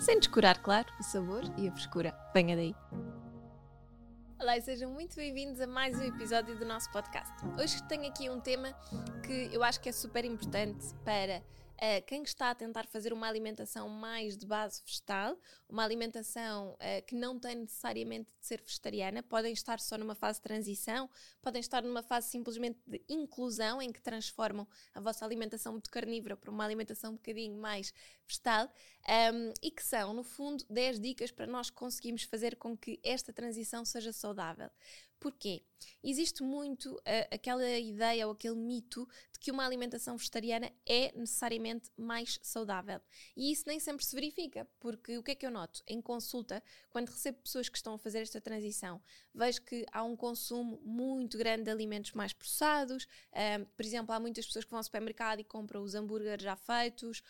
sem descurar, claro, o sabor e a frescura. Venha daí! Olá e sejam muito bem-vindos a mais um episódio do nosso podcast. Hoje tenho aqui um tema que eu acho que é super importante para uh, quem está a tentar fazer uma alimentação mais de base vegetal, uma alimentação uh, que não tem necessariamente de ser vegetariana, podem estar só numa fase de transição, podem estar numa fase simplesmente de inclusão, em que transformam a vossa alimentação muito carnívora para uma alimentação um bocadinho mais vegetal, um, e que são, no fundo, 10 dicas para nós conseguirmos fazer com que esta transição seja saudável. Porquê? Existe muito uh, aquela ideia ou aquele mito de que uma alimentação vegetariana é necessariamente mais saudável. E isso nem sempre se verifica, porque o que é que eu noto? Em consulta, quando recebo pessoas que estão a fazer esta transição, vejo que há um consumo muito grande de alimentos mais processados. Um, por exemplo, há muitas pessoas que vão ao supermercado e compram os hambúrgueres já feitos,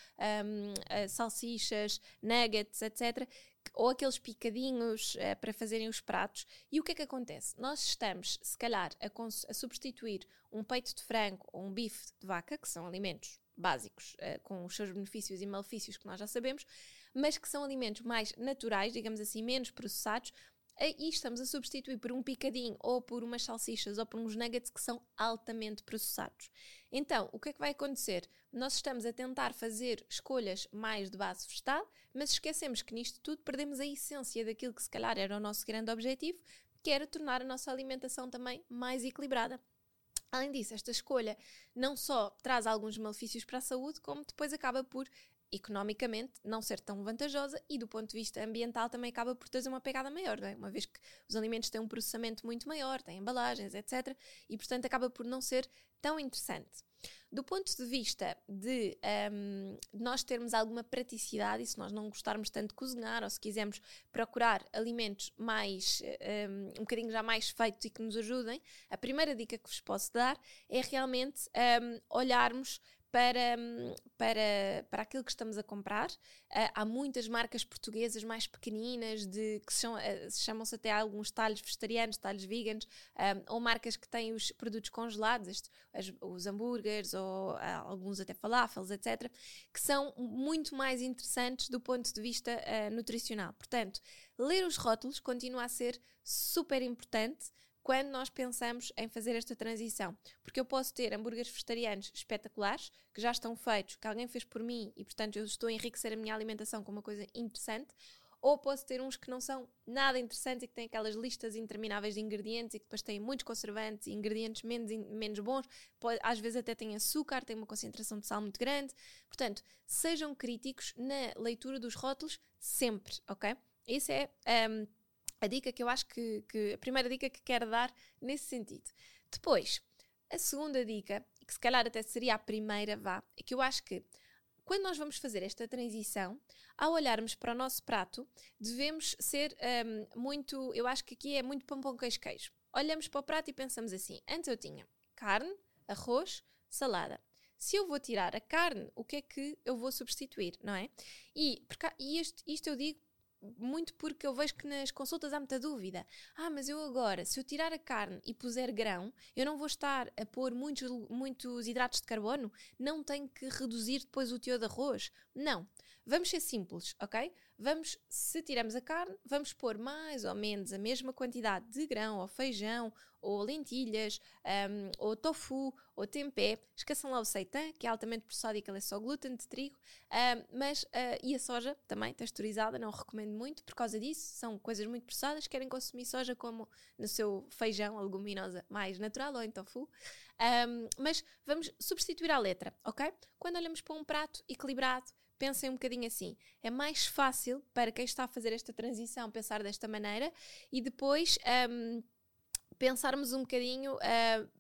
um, uh, salsichas, nuggets, etc ou aqueles picadinhos uh, para fazerem os pratos. E o que é que acontece? Nós estamos, se calhar, a, a substituir um peito de frango ou um bife de vaca, que são alimentos básicos, uh, com os seus benefícios e malefícios que nós já sabemos, mas que são alimentos mais naturais, digamos assim, menos processados, e estamos a substituir por um picadinho ou por umas salsichas ou por uns nuggets que são altamente processados. Então, o que é que vai acontecer? Nós estamos a tentar fazer escolhas mais de base vegetal, mas esquecemos que nisto tudo perdemos a essência daquilo que se calhar era o nosso grande objetivo, que era tornar a nossa alimentação também mais equilibrada. Além disso, esta escolha não só traz alguns malefícios para a saúde, como depois acaba por economicamente não ser tão vantajosa e do ponto de vista ambiental também acaba por ter uma pegada maior, é? uma vez que os alimentos têm um processamento muito maior, têm embalagens, etc. E portanto acaba por não ser tão interessante. Do ponto de vista de um, nós termos alguma praticidade, e se nós não gostarmos tanto de cozinhar, ou se quisermos procurar alimentos mais um, um bocadinho já mais feitos e que nos ajudem, a primeira dica que vos posso dar é realmente um, olharmos para, para, para aquilo que estamos a comprar. Uh, há muitas marcas portuguesas mais pequeninas, de, que se, chamam, uh, chamam-se até alguns talhos vegetarianos, talhos veganos, um, ou marcas que têm os produtos congelados, este, as, os hambúrgueres, ou alguns até falafels, etc., que são muito mais interessantes do ponto de vista nutricional. Portanto, ler os rótulos continua a ser super importante quando nós pensamos em fazer esta transição. Porque eu posso ter hambúrgueres vegetarianos espetaculares, que já estão feitos, que alguém fez por mim e, portanto, eu estou a enriquecer a minha alimentação com uma coisa interessante. Ou posso ter uns que não são nada interessantes e que têm aquelas listas intermináveis de ingredientes e que depois têm muitos conservantes e ingredientes menos, menos bons. Pode, às vezes até têm açúcar, têm uma concentração de sal muito grande. Portanto, sejam críticos na leitura dos rótulos sempre, ok? Isso é. Um, a dica que eu acho que, que, a primeira dica que quero dar nesse sentido. Depois, a segunda dica, que se calhar até seria a primeira, vá, é que eu acho que quando nós vamos fazer esta transição, ao olharmos para o nosso prato, devemos ser um, muito, eu acho que aqui é muito pão, pão, queijo, queijo. Olhamos para o prato e pensamos assim: antes eu tinha carne, arroz, salada. Se eu vou tirar a carne, o que é que eu vou substituir, não é? E, porque, e isto, isto eu digo muito porque eu vejo que nas consultas há muita dúvida. Ah, mas eu agora, se eu tirar a carne e puser grão, eu não vou estar a pôr muitos, muitos hidratos de carbono? Não tenho que reduzir depois o teor de arroz? Não. Vamos ser simples, ok? Vamos, se tiramos a carne, vamos pôr mais ou menos a mesma quantidade de grão ou feijão ou lentilhas um, ou tofu ou tempé. Esqueçam lá o seitan, que é altamente processado e que ele é só glúten de trigo. Um, mas, uh, e a soja também, texturizada, não recomendo muito por causa disso. São coisas muito processadas. Querem consumir soja como no seu feijão, a leguminosa mais natural ou em tofu. Um, mas vamos substituir a letra, ok? Quando olhamos para um prato equilibrado, pensem um bocadinho assim. É mais fácil para quem está a fazer esta transição pensar desta maneira e depois um, pensarmos um bocadinho uh,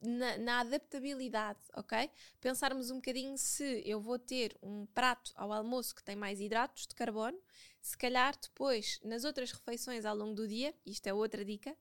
na, na, adaptabilidade, ok? Pensarmos um bocadinho se eu vou ter um prato ao almoço que tem mais hidratos de carbono, se calhar depois, nas outras refeições ao longo do dia, isto é outra dica,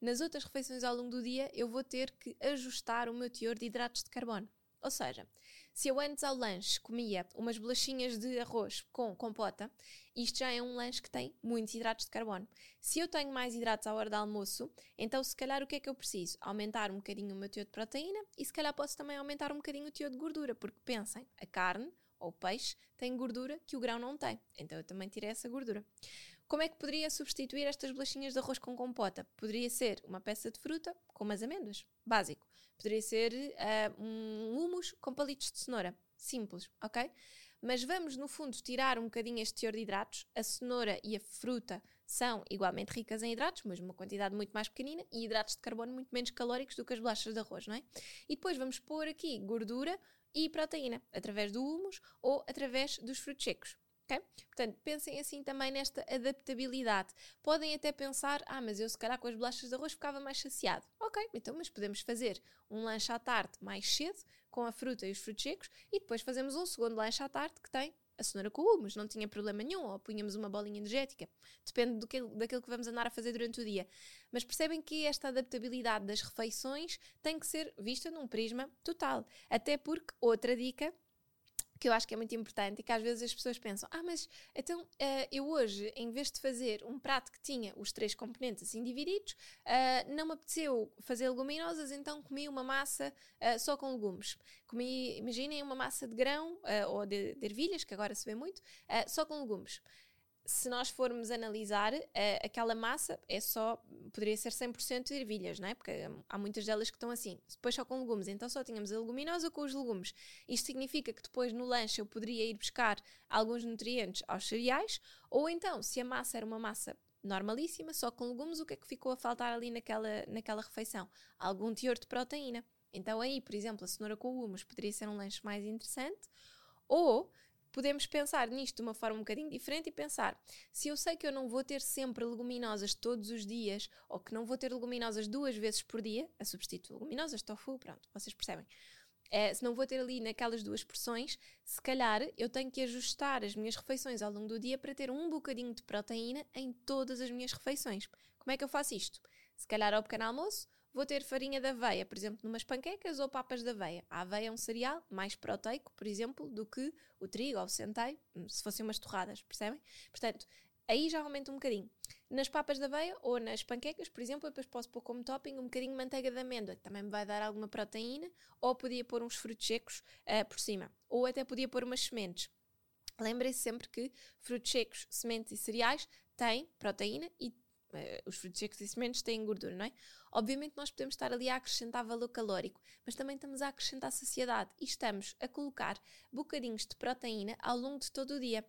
nas outras refeições ao longo do dia eu vou ter que ajustar o meu teor de hidratos de carbono. Ou seja, se eu antes ao lanche comia umas bolachinhas de arroz com compota, isto já é um lanche que tem muitos hidratos de carbono. Se eu tenho mais hidratos à hora do almoço, então se calhar o que é que eu preciso? Aumentar um bocadinho o meu teor de proteína e se calhar posso também aumentar um bocadinho o teor de gordura, porque pensem, a carne ou peixe tem gordura que o grão não tem. Então eu também tirei essa gordura. Como é que poderia substituir estas bolachinhas de arroz com compota? Poderia ser uma peça de fruta com umas amêndoas, básico. Poderia ser uh, um humus com palitos de cenoura, simples, ok? Mas vamos, no fundo, tirar um bocadinho este teor de hidratos. A cenoura e a fruta são igualmente ricas em hidratos, mas uma quantidade muito mais pequenina, e hidratos de carbono muito menos calóricos do que as bolachas de arroz, não é? E depois vamos pôr aqui gordura e proteína, através do humus ou através dos frutos secos. Okay? Portanto, pensem assim também nesta adaptabilidade. Podem até pensar, ah, mas eu se calhar com as bolachas de arroz ficava mais saciado. Ok, então, mas podemos fazer um lanche à tarde mais cedo, com a fruta e os frutos secos, e depois fazemos um segundo lanche à tarde que tem a cenoura com humus, não tinha problema nenhum, ou punhamos uma bolinha energética, depende do que, daquilo que vamos andar a fazer durante o dia. Mas percebem que esta adaptabilidade das refeições tem que ser vista num prisma total. Até porque, outra dica, que eu acho que é muito importante e que às vezes as pessoas pensam: ah, mas então uh, eu hoje, em vez de fazer um prato que tinha os três componentes assim divididos, uh, não me apeteceu fazer leguminosas, então comi uma massa uh, só com legumes. Comi, imaginem, uma massa de grão ou de, de ervilhas, que agora se vê muito, só com legumes se nós formos analisar, uh, aquela massa é só, poderia ser 100% de ervilhas, não é? Porque há muitas delas que estão assim. Depois só com legumes, então só tínhamos a leguminosa com os legumes. Isto significa que depois no lanche eu poderia ir buscar alguns nutrientes aos cereais, ou então, se a massa era uma massa normalíssima, só com legumes, o que é que ficou a faltar ali naquela, naquela refeição? Algum teor de proteína. Então aí, por exemplo, a cenoura com humus poderia ser um lanche mais interessante, ou podemos pensar nisto de uma forma um bocadinho diferente e pensar: se eu sei que eu não vou ter sempre leguminosas todos os dias, ou que não vou ter leguminosas duas vezes por dia, a substituir leguminosas, tofu, pronto, vocês percebem. É, se não vou ter ali naquelas duas porções, se calhar eu tenho que ajustar as minhas refeições ao longo do dia para ter um bocadinho de proteína em todas as minhas refeições. Como é que eu faço isto? Se calhar ao pequeno almoço, vou ter farinha de aveia, por exemplo, numas panquecas ou papas de aveia. A aveia é um cereal mais proteico, por exemplo, do que o trigo ou o centeio, se fossem umas torradas, percebem? Portanto, aí já aumenta um bocadinho. Nas papas de aveia ou nas panquecas, por exemplo, eu depois posso pôr como topping um bocadinho de manteiga de amêndoa, que também me vai dar alguma proteína, ou podia pôr uns frutos secos uh, por cima, ou até podia pôr umas sementes. Lembrem-se sempre que frutos secos, sementes e cereais têm proteína e os frutos secos e sementes têm gordura, não é? Obviamente nós podemos estar ali a acrescentar valor calórico, mas também estamos a acrescentar saciedade e estamos a colocar bocadinhos de proteína ao longo de todo o dia.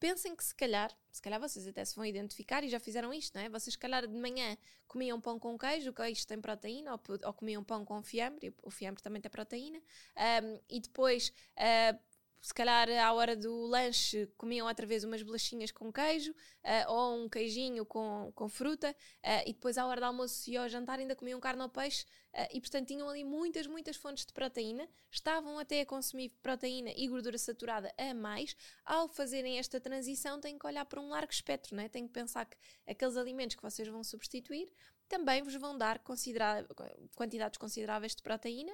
Pensem que se calhar, se calhar vocês até se vão identificar e já fizeram isto, não é? Vocês se calhar de manhã comiam pão com queijo, o queijo tem proteína, ou, ou comiam pão com fiambre, o fiambre também tem proteína, um, e depois uh, se calhar à hora do lanche comiam outra vez umas bolachinhas com queijo uh, ou um queijinho com, com fruta uh, e depois à hora do almoço e ao jantar ainda comiam carne ou peixe uh, e portanto tinham ali muitas, muitas fontes de proteína, estavam até a consumir proteína e gordura saturada a mais. Ao fazerem esta transição têm que olhar para um largo espectro, né? têm que pensar que aqueles alimentos que vocês vão substituir também vos vão dar considera quantidades consideráveis de proteína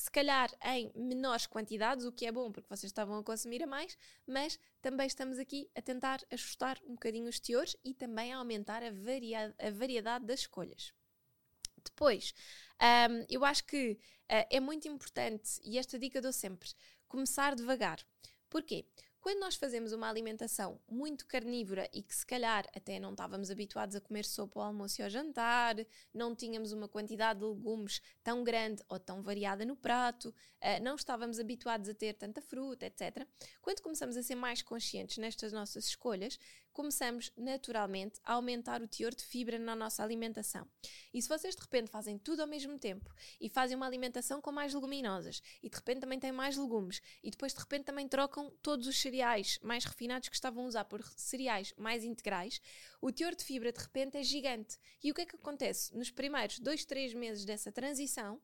se calhar em menores quantidades, o que é bom porque vocês estavam a consumir a mais, mas também estamos aqui a tentar ajustar um bocadinho os teores e também a aumentar a, varia a variedade das escolhas. Depois, um, eu acho que uh, é muito importante, e esta dica dou sempre, começar devagar. Porquê? Quando nós fazemos uma alimentação muito carnívora e que se calhar até não estávamos habituados a comer sopa ao almoço e ao jantar, não tínhamos uma quantidade de legumes tão grande ou tão variada no prato, uh, não estávamos habituados a ter tanta fruta, etc. Quando começamos a ser mais conscientes nestas nossas escolhas, começamos naturalmente a aumentar o teor de fibra na nossa alimentação. E se vocês de repente fazem tudo ao mesmo tempo e fazem uma alimentação com mais leguminosas e de repente também têm mais legumes e depois de repente também trocam todos os cereais mais refinados que estavam a usar por cereais mais integrais, o teor de fibra de repente é gigante. E o que é que acontece? Nos primeiros dois, três meses dessa transição,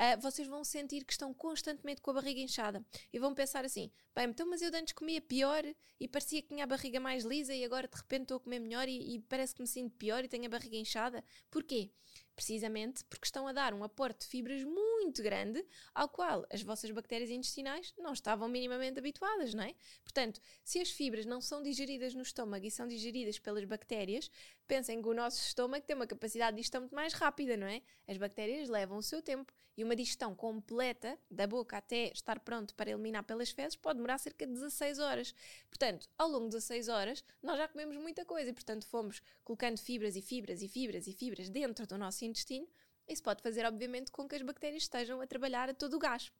uh, vocês vão sentir que estão constantemente com a barriga inchada e vão pensar assim: bem, então, mas eu antes comia pior e parecia que tinha a barriga mais lisa e agora de repente estou a comer melhor e, e parece que me sinto pior e tenho a barriga inchada. Porquê? precisamente porque estão a dar um aporte de fibras muito grande ao qual as vossas bactérias intestinais não estavam minimamente habituadas, não é? Portanto, se as fibras não são digeridas no estômago e são digeridas pelas bactérias, pensem que o nosso estômago tem uma capacidade de digestão muito mais rápida, não é? As bactérias levam o seu tempo e uma digestão completa da boca até estar pronto para eliminar pelas fezes pode demorar cerca de 16 horas. Portanto, ao longo de 16 horas, nós já comemos muita coisa e, portanto, fomos colocando fibras e fibras e fibras e fibras dentro do nosso intestino, isso pode fazer, obviamente, com que as bactérias estejam a trabalhar a todo o gás.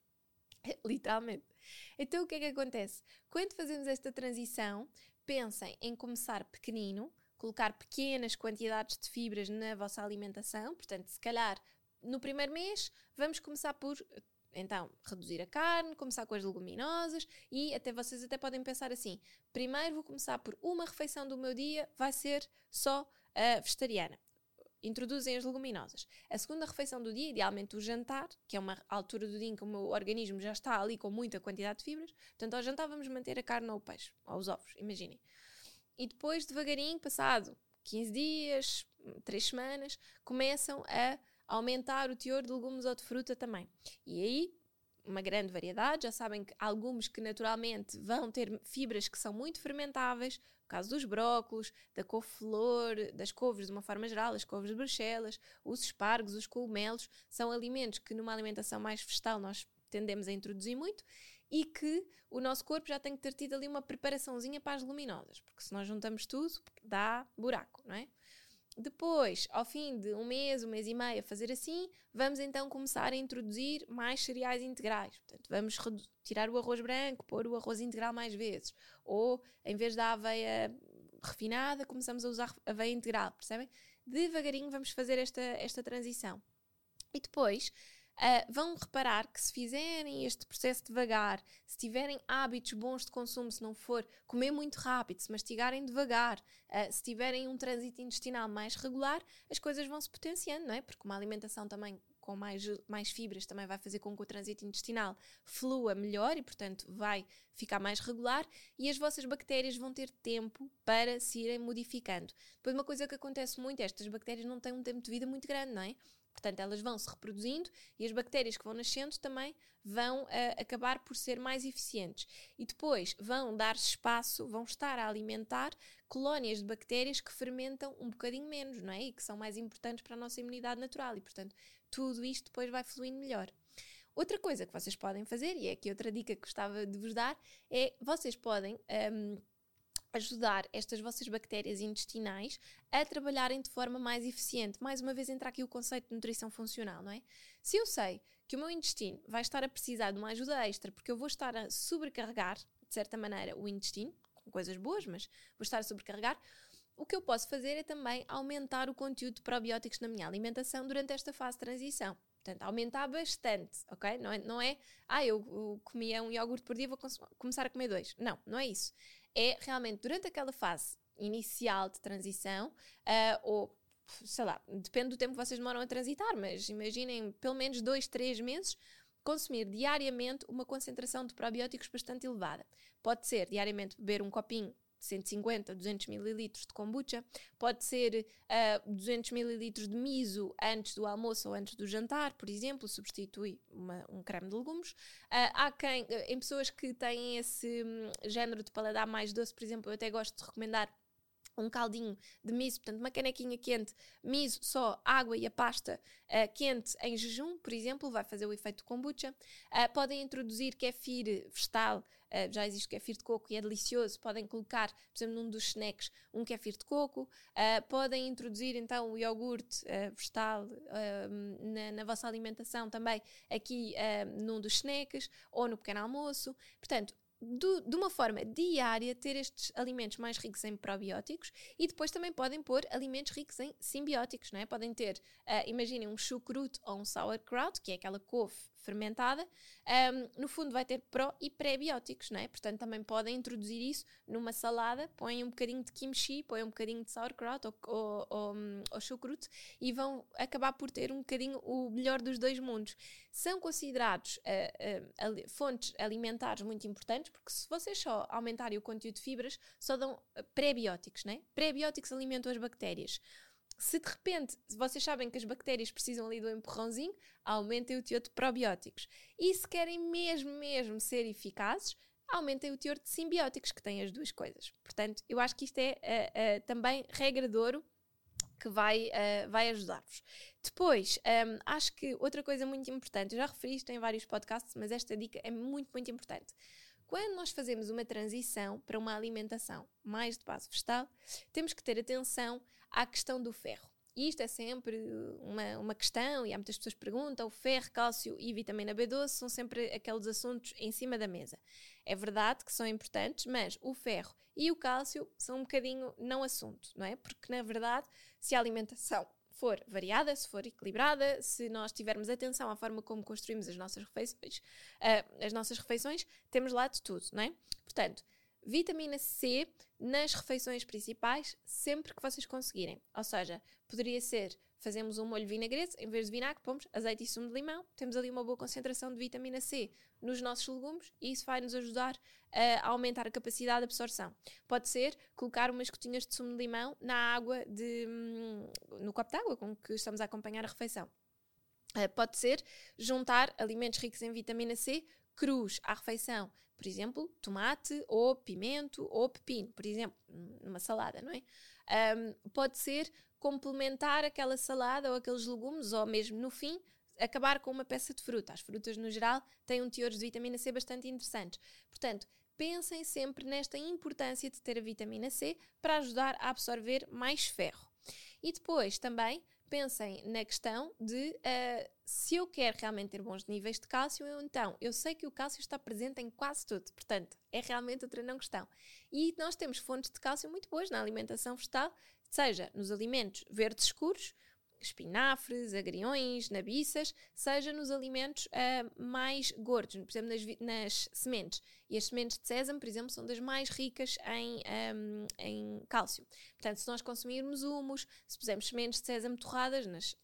Literalmente. Então, o que é que acontece? Quando fazemos esta transição, pensem em começar pequenino, colocar pequenas quantidades de fibras na vossa alimentação. Portanto, se calhar no primeiro mês, vamos começar por então, reduzir a carne, começar com as leguminosas e até vocês até podem pensar assim: primeiro vou começar por uma refeição do meu dia, vai ser só uh, vegetariana introduzem as leguminosas. A segunda refeição do dia, idealmente o jantar, que é uma altura do dia em que o meu organismo já está ali com muita quantidade de fibras, portanto, ao jantar vamos manter a carne ou o peixe, ou os ovos, imaginem. E depois, devagarinho, passado 15 dias, 3 semanas, começam a aumentar o teor de legumes ou de fruta também. E aí uma grande variedade. Já sabem que alguns que naturalmente vão ter fibras que são muito fermentáveis, caso dos brócolos, da couve-flor, das couves de uma forma geral, as couves de Bruxelas, os espargos, os cogumelos, são alimentos que numa alimentação mais vegetal nós tendemos a introduzir muito e que o nosso corpo já tem que ter tido ali uma preparaçãozinha para as luminosas, porque se nós juntamos tudo, dá buraco, não é? Depois, ao fim de um mês, um mês e meio a fazer assim, vamos então começar a introduzir mais cereais integrais. Portanto, vamos tirar o arroz branco, pôr o arroz integral mais vezes. Ou, em vez da aveia refinada, começamos a usar aveia integral, percebem? Devagarinho vamos fazer esta, esta transição. E depois, Uh, vão reparar que se fizerem este processo devagar, se tiverem hábitos bons de consumo, se não for comer muito rápido, se mastigarem devagar, uh, se tiverem um trânsito intestinal mais regular, as coisas vão se potenciando, não é? Porque uma alimentação também com mais, mais fibras também vai fazer com que o trânsito intestinal flua melhor e, portanto, vai ficar mais regular e as vossas bactérias vão ter tempo para se irem modificando. Depois, uma coisa que acontece muito é estas bactérias não têm um tempo de vida muito grande, não é? Portanto, elas vão se reproduzindo e as bactérias que vão nascendo também vão uh, acabar por ser mais eficientes. E depois vão dar espaço, vão estar a alimentar colónias de bactérias que fermentam um bocadinho menos, não é? E que são mais importantes para a nossa imunidade natural. E, portanto, tudo isto depois vai fluindo melhor. Outra coisa que vocês podem fazer, e é aqui outra dica que gostava de vos dar, é vocês podem. Um, ajudar estas vossas bactérias intestinais a trabalharem de forma mais eficiente. Mais uma vez entra aqui o conceito de nutrição funcional, não é? Se eu sei que o meu intestino vai estar a precisar de uma ajuda extra porque eu vou estar a sobrecarregar, de certa maneira, o intestino, com coisas boas, mas vou estar a sobrecarregar, o que eu posso fazer é também aumentar o conteúdo de probióticos na minha alimentação durante esta fase de transição. Portanto, aumentar bastante, ok? Não é, não é ah, eu, eu comia um iogurte por dia, vou começar a comer dois. Não, não é isso. É realmente durante aquela fase inicial de transição, uh, ou sei lá, depende do tempo que vocês demoram a transitar, mas imaginem pelo menos dois, três meses consumir diariamente uma concentração de probióticos bastante elevada. Pode ser diariamente beber um copinho 150, 200 mililitros de kombucha, pode ser uh, 200 mililitros de miso antes do almoço ou antes do jantar, por exemplo, substitui uma, um creme de legumes. Uh, há quem, em pessoas que têm esse um, género de paladar mais doce, por exemplo, eu até gosto de recomendar um caldinho de miso, portanto, uma canequinha quente, miso, só água e a pasta uh, quente em jejum, por exemplo, vai fazer o efeito kombucha. Uh, podem introduzir kefir vegetal, uh, já existe kefir de coco e é delicioso. Podem colocar, por exemplo, num dos snacks, um kefir de coco. podem introduzir então o iogurte vegetal na, na, vossa alimentação também, aqui num dos snacks ou no pequeno almoço. Portanto, do, de uma forma diária ter estes alimentos mais ricos em probióticos e depois também podem pôr alimentos ricos em simbióticos, não é? Podem ter, uh, imaginem um chucrute ou um sauerkraut, que é aquela couve fermentada, um, no fundo vai ter pró e pré-bióticos, não é? Portanto, também podem introduzir isso numa salada, põem um bocadinho de kimchi, põem um bocadinho de sauerkraut ou, ou, ou, ou chucrute e vão acabar por ter um bocadinho o melhor dos dois mundos. São considerados uh, uh, fontes alimentares muito importantes, porque se vocês só aumentarem o conteúdo de fibras, só dão pré-bióticos, né? Pré-bióticos alimentam as bactérias. Se de repente vocês sabem que as bactérias precisam ali do empurrãozinho, aumentem o teor de probióticos. E se querem mesmo, mesmo ser eficazes, aumentem o teor de simbióticos, que têm as duas coisas. Portanto, eu acho que isto é uh, uh, também regra de ouro que vai, uh, vai ajudar-vos. Depois, um, acho que outra coisa muito importante, eu já referi isto em vários podcasts, mas esta dica é muito, muito importante. Quando nós fazemos uma transição para uma alimentação mais de base vegetal, temos que ter atenção à questão do ferro. E isto é sempre uma, uma questão, e há muitas pessoas que perguntam: o ferro, cálcio e vitamina B12 são sempre aqueles assuntos em cima da mesa. É verdade que são importantes, mas o ferro e o cálcio são um bocadinho não assunto, não é? Porque, na verdade, se a alimentação for variada, se for equilibrada, se nós tivermos atenção à forma como construímos as nossas refeições, uh, as nossas refeições, temos lá de tudo, não é? Portanto, vitamina C nas refeições principais sempre que vocês conseguirem. Ou seja, poderia ser fazemos um molho vinagrete, em vez de vinagre, pomos azeite e sumo de limão, temos ali uma boa concentração de vitamina C nos nossos legumes e isso vai nos ajudar a aumentar a capacidade de absorção. Pode ser colocar umas gotinhas de sumo de limão na água, de, hum, no copo de água com que estamos a acompanhar a refeição. Uh, pode ser juntar alimentos ricos em vitamina C crus à refeição, por exemplo, tomate ou pimento ou pepino, por exemplo, numa salada, não é? Um, pode ser complementar aquela salada ou aqueles legumes, ou mesmo no fim, acabar com uma peça de fruta. As frutas, no geral, têm um teor de vitamina C bastante interessantes. Portanto, pensem sempre nesta importância de ter a vitamina C para ajudar a absorver mais ferro. E depois também pensem na questão de uh, se eu quero realmente ter bons níveis de cálcio, eu, então eu sei que o cálcio está presente em quase tudo, portanto é realmente outra não questão. E nós temos fontes de cálcio muito boas na alimentação vegetal, seja nos alimentos verdes escuros, espinafres, agriões, nabiças, seja nos alimentos uh, mais gordos, por exemplo, nas, nas, sementes. E as sementes de sésamo, por exemplo, são das mais ricas em, um, em cálcio. Portanto, se nós consumirmos humus, se pusermos sementes de sésamo torradas nas,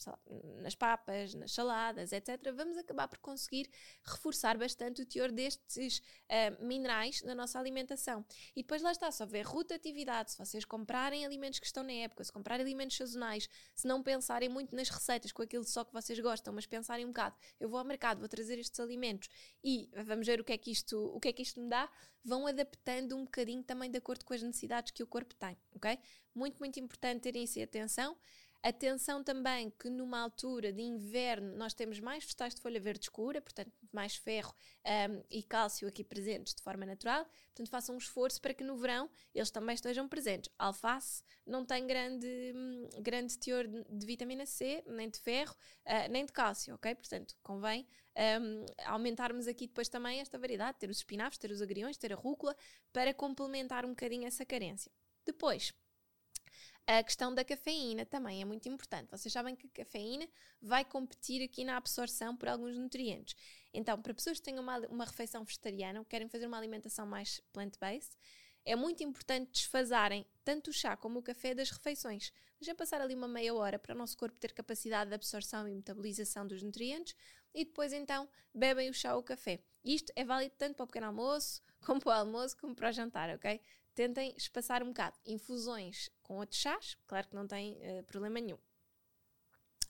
nas papas, nas saladas, etc., vamos acabar por conseguir reforçar bastante o teor destes uh, minerais na nossa alimentação. E depois lá está, se houver rotatividade, se vocês comprarem alimentos que estão na época, se comprarem alimentos sazonais, se não pensarem pensarem muito nas receitas com aquilo só que vocês gostam, mas pensarem um bocado, eu vou ao mercado, vou trazer estes alimentos e vamos ver o que é que isto, o que é que isto me dá, vão adaptando um bocadinho também de acordo com as necessidades que o corpo tem, ok? Muito, muito importante terem isso atenção. Atenção também que numa altura de inverno nós temos mais vegetais de folha verde escura, portanto mais ferro um, e cálcio aqui presentes de forma natural. Portanto façam um esforço para que no verão eles também estejam presentes. Alface não tem grande, hum, grande teor de, vitamina C, nem de ferro, uh, nem de cálcio, ok? Portanto convém um, aumentarmos aqui depois também esta variedade, ter os espinafres, ter os agriões, ter a rúcula, para complementar um bocadinho essa carência. Depois, a questão da cafeína também é muito importante. Vocês sabem que a cafeína vai competir aqui na absorção por alguns nutrientes. Então, para pessoas que tenham uma, uma refeição vegetariana ou querem fazer uma alimentação mais plant-based, é muito importante desfazarem tanto o chá como o café das refeições. Deixa passar ali uma meia hora para o nosso corpo ter capacidade de absorção e metabolização dos nutrientes e depois então bebem o chá ou o café. Isto é válido tanto para o pequeno almoço, como para o almoço, como para o jantar, ok? tentem espaçar um bocado. Infusões com outros chás, claro que não tem uh, problema nenhum.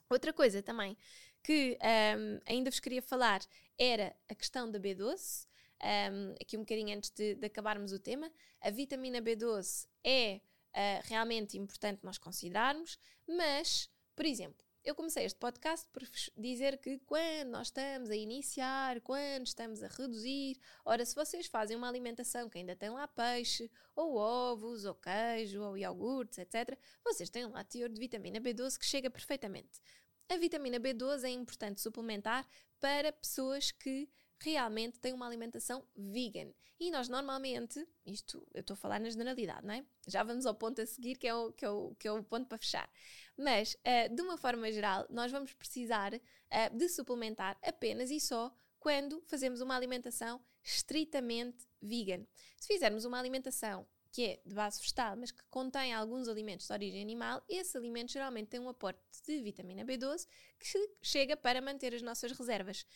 Outra coisa também que um, ainda vos queria falar era a questão da B12. Um, aqui um bocadinho antes de, de, acabarmos o tema, a vitamina B12 é uh, realmente importante nós considerarmos, mas, por exemplo, eu comecei este podcast por dizer que quando nós estamos a iniciar, quando estamos a reduzir, ora, se vocês fazem uma alimentação que ainda tem lá peixe, ou ovos, ou queijo, ou iogurtes, etc., vocês têm lá teor de vitamina B12 que chega perfeitamente. A vitamina B12 é importante suplementar para pessoas que realmente têm uma alimentação vegan. E nós normalmente, isto eu estou a falar na generalidade, não é? Já vamos ao ponto a seguir, que é o, que é o, que é o ponto para fechar. Mas, uh, de uma forma geral, nós vamos precisar uh, de suplementar apenas e só quando fazemos uma alimentação estritamente vegan. Se fizermos uma alimentação que é de base vegetal, mas que contém alguns alimentos de origem animal, esse alimento geralmente tem um aporte de vitamina B12 que chega para manter as nossas reservas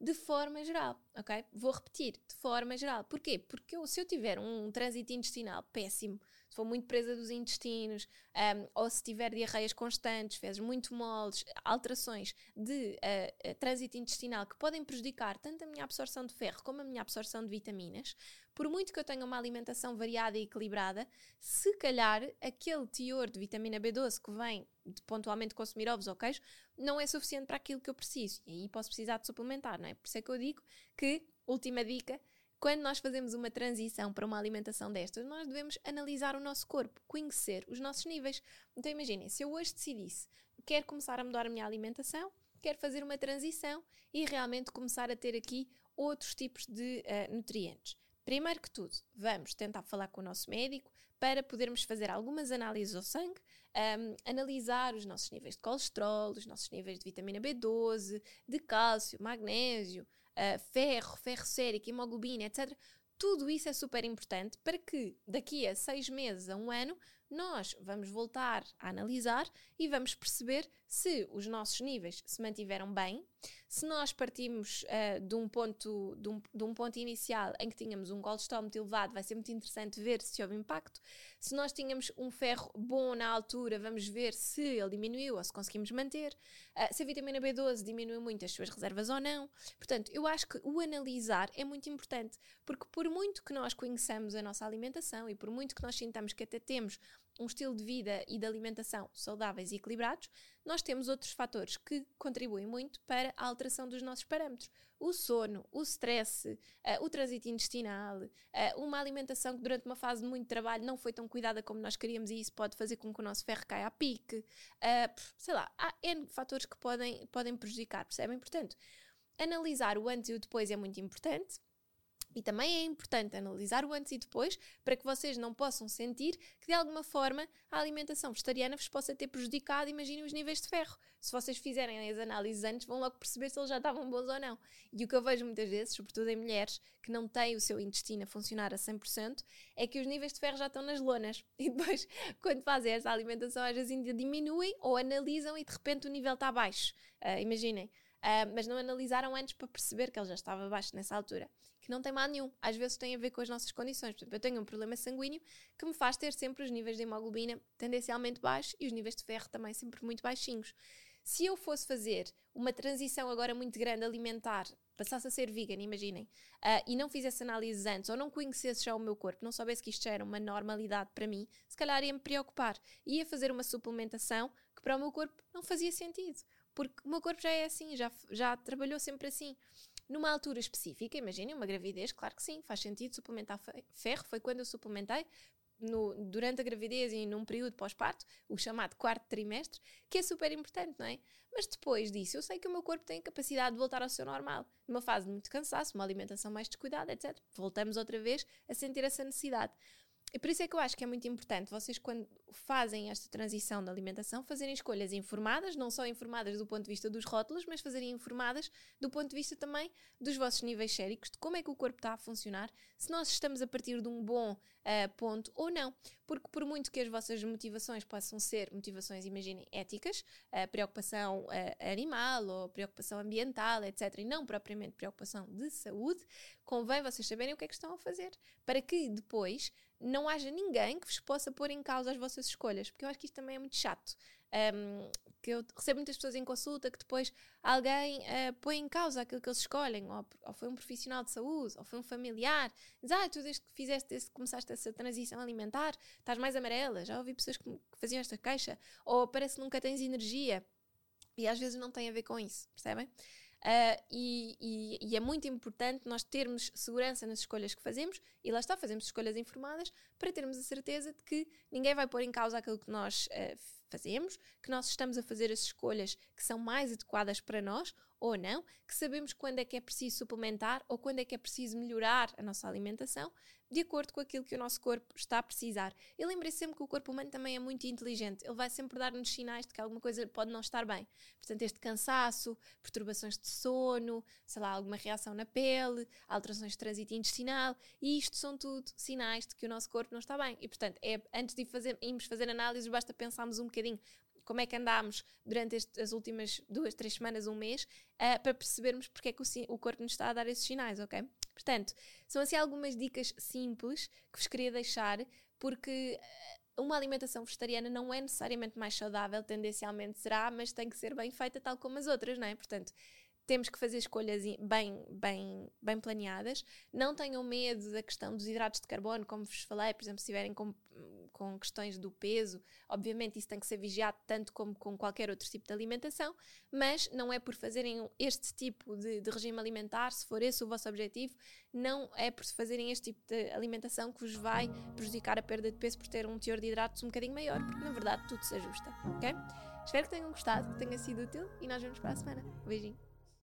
de forma geral, ok? Vou repetir, de forma geral. Porquê? Porque eu, se eu tiver um trânsito intestinal péssimo, for muito presa dos intestinos, um, ou se tiver diarreias constantes, fezes muito moles, alterações de uh, trânsito intestinal que podem prejudicar tanto a minha absorção de ferro como a minha absorção de vitaminas, por muito que eu tenha uma alimentação variada e equilibrada, se calhar aquele teor de vitamina B12 que vem de pontualmente consumir ovos ou queijo, não é suficiente para aquilo que eu preciso. E aí posso precisar de suplementar, não é? Por isso é que eu digo que, última dica, quando nós fazemos uma transição para uma alimentação destas, nós devemos analisar o nosso corpo, conhecer os nossos níveis. Então imaginem, se eu hoje decidisse, quero começar a mudar a minha alimentação, quero fazer uma transição e realmente começar a ter aqui outros tipos de uh, nutrientes. Primeiro que tudo, vamos tentar falar com o nosso médico para podermos fazer algumas análises ao sangue, um, analisar os nossos níveis de colesterol, os nossos níveis de vitamina B12, de cálcio, magnésio, uh, ferro, ferro sérico, hemoglobina, etc. Tudo isso é super importante para que daqui a seis meses a um ano nós vamos voltar a analisar e vamos perceber se os nossos níveis se mantiveram bem, se nós partimos uh, de, um ponto, de, um, de um ponto inicial em que tínhamos um colesterol muito elevado, vai ser muito interessante ver se houve impacto. Se nós tínhamos um ferro bom na altura, vamos ver se ele diminuiu ou se conseguimos manter. Uh, se a vitamina B12 diminuiu muito as suas reservas ou não. Portanto, eu acho que o analisar é muito importante, porque por muito que nós conheçamos a nossa alimentação e por muito que nós sintamos que até temos um estilo de vida e de alimentação saudáveis e equilibrados, nós temos outros fatores que contribuem muito para a alteração dos nossos parâmetros. O sono, o stress, uh, o trânsito intestinal, uh, uma alimentação que durante uma fase de muito trabalho não foi tão cuidada como nós queríamos e isso pode fazer com que o nosso ferro caia a pique. Uh, sei lá, há N fatores que podem, podem prejudicar, percebem? Portanto, analisar o antes e o depois é muito importante e também é importante analisar o antes e depois para que vocês não possam sentir que de alguma forma a alimentação vegetariana vos possa ter prejudicado. Imaginem os níveis de ferro. Se vocês fizerem as análises antes, vão logo perceber se eles já estavam bons ou não. E o que eu vejo muitas vezes, sobretudo em mulheres que não têm o seu intestino a funcionar a 100%, é que os níveis de ferro já estão nas lonas. E depois, quando fazem essa alimentação, às vezes ainda diminuem ou analisam e de repente o nível está baixo. Uh, imaginem. Uh, mas não analisaram antes para perceber que ele já estava baixo nessa altura. Que não tem mal nenhum. Às vezes tem a ver com as nossas condições. Por exemplo, eu tenho um problema sanguíneo que me faz ter sempre os níveis de hemoglobina tendencialmente baixos e os níveis de ferro também sempre muito baixinhos. Se eu fosse fazer uma transição agora muito grande alimentar, passasse a ser vegan, imaginem, uh, e não fizesse análises antes, ou não conhecesse já o meu corpo, não soubesse que isto já era uma normalidade para mim, se calhar ia me preocupar. Ia fazer uma suplementação que para o meu corpo não fazia sentido porque o meu corpo já é assim, já, já trabalhou sempre assim. Numa altura específica, imaginem uma gravidez, claro que sim, faz sentido suplementar ferro. Foi quando eu suplementei, no, durante a gravidez e num período pós-parto, o chamado quarto trimestre, que é super importante, não é? Mas depois disso, eu sei que o meu corpo tem a capacidade de voltar ao seu normal. Numa fase de muito cansaço, uma alimentação mais descuidada, etc. Voltamos outra vez a sentir essa necessidade. E por isso é que eu acho que é muito importante vocês, quando fazem esta transição da alimentação, fazerem escolhas informadas, não só informadas do ponto de vista dos rótulos, mas fazerem informadas do ponto de vista também dos vossos níveis séricos, de como é que o corpo está a funcionar, se nós estamos a partir de um bom uh, ponto ou não. Porque, por muito que as vossas motivações possam ser motivações, imaginem, éticas, uh, preocupação uh, animal ou preocupação ambiental, etc., e não propriamente preocupação de saúde, convém vocês saberem o que é que estão a fazer, para que depois não haja ninguém que vos possa pôr em causa as vossas escolhas, porque eu acho que isto também é muito chato. Um, que eu recebo muitas pessoas em consulta que depois alguém uh, põe em causa aquilo que eles escolhem, ou, ou, foi um profissional de saúde, ou foi um familiar, diz, ah, tu desde que fizeste, desde que começaste essa transição alimentar, estás mais amarela, já ouvi pessoas que, que faziam esta queixa, ou parece que nunca tens energia, e às vezes não tem a ver com isso, percebem? Uh, e, e, e, é muito importante nós termos segurança nas escolhas que fazemos e lá está, fazemos escolhas informadas para termos a certeza de que ninguém vai pôr em causa aquilo que nós uh, fazemos, que nós estamos a fazer as escolhas que são mais adequadas para nós ou não, que sabemos quando é que é preciso suplementar ou quando é que é preciso melhorar a nossa alimentação, de acordo com aquilo que o nosso corpo está a precisar. E lembre sempre que o corpo humano também é muito inteligente, ele vai sempre dar-nos sinais de que alguma coisa pode não estar bem. Portanto, este cansaço, perturbações de sono, sei lá, alguma reação na pele, alterações de trânsito intestinal, e isto são tudo sinais de que o nosso corpo não está bem. E, portanto, é, antes de fazer, irmos fazer análises, basta pensarmos um bocadinho como é que andámos durante este, as últimas duas, três semanas, um mês, uh, para percebermos porque é que o, o, corpo nos está a dar esses sinais, ok? Portanto, são assim algumas dicas simples que vos queria deixar, porque uh, uma alimentação vegetariana não é necessariamente mais saudável, tendencialmente será, mas tem que ser bem feita tal como as outras, não é? Portanto, temos que fazer escolhas bem, bem, bem planeadas. Não tenham medo da questão dos hidratos de carbono, como vos falei, por exemplo, se estiverem com, com questões do peso, obviamente isso tem que ser vigiado tanto como com qualquer outro tipo de alimentação, mas não é por fazerem este tipo de, de regime alimentar, se for esse o vosso objetivo, não é por fazerem este tipo de alimentação que vos vai prejudicar a perda de peso por ter um teor de hidratos um bocadinho maior, porque na verdade tudo se ajusta, ok? Espero que tenham gostado, que tenha sido útil e nós vemos para a semana. Beijinho.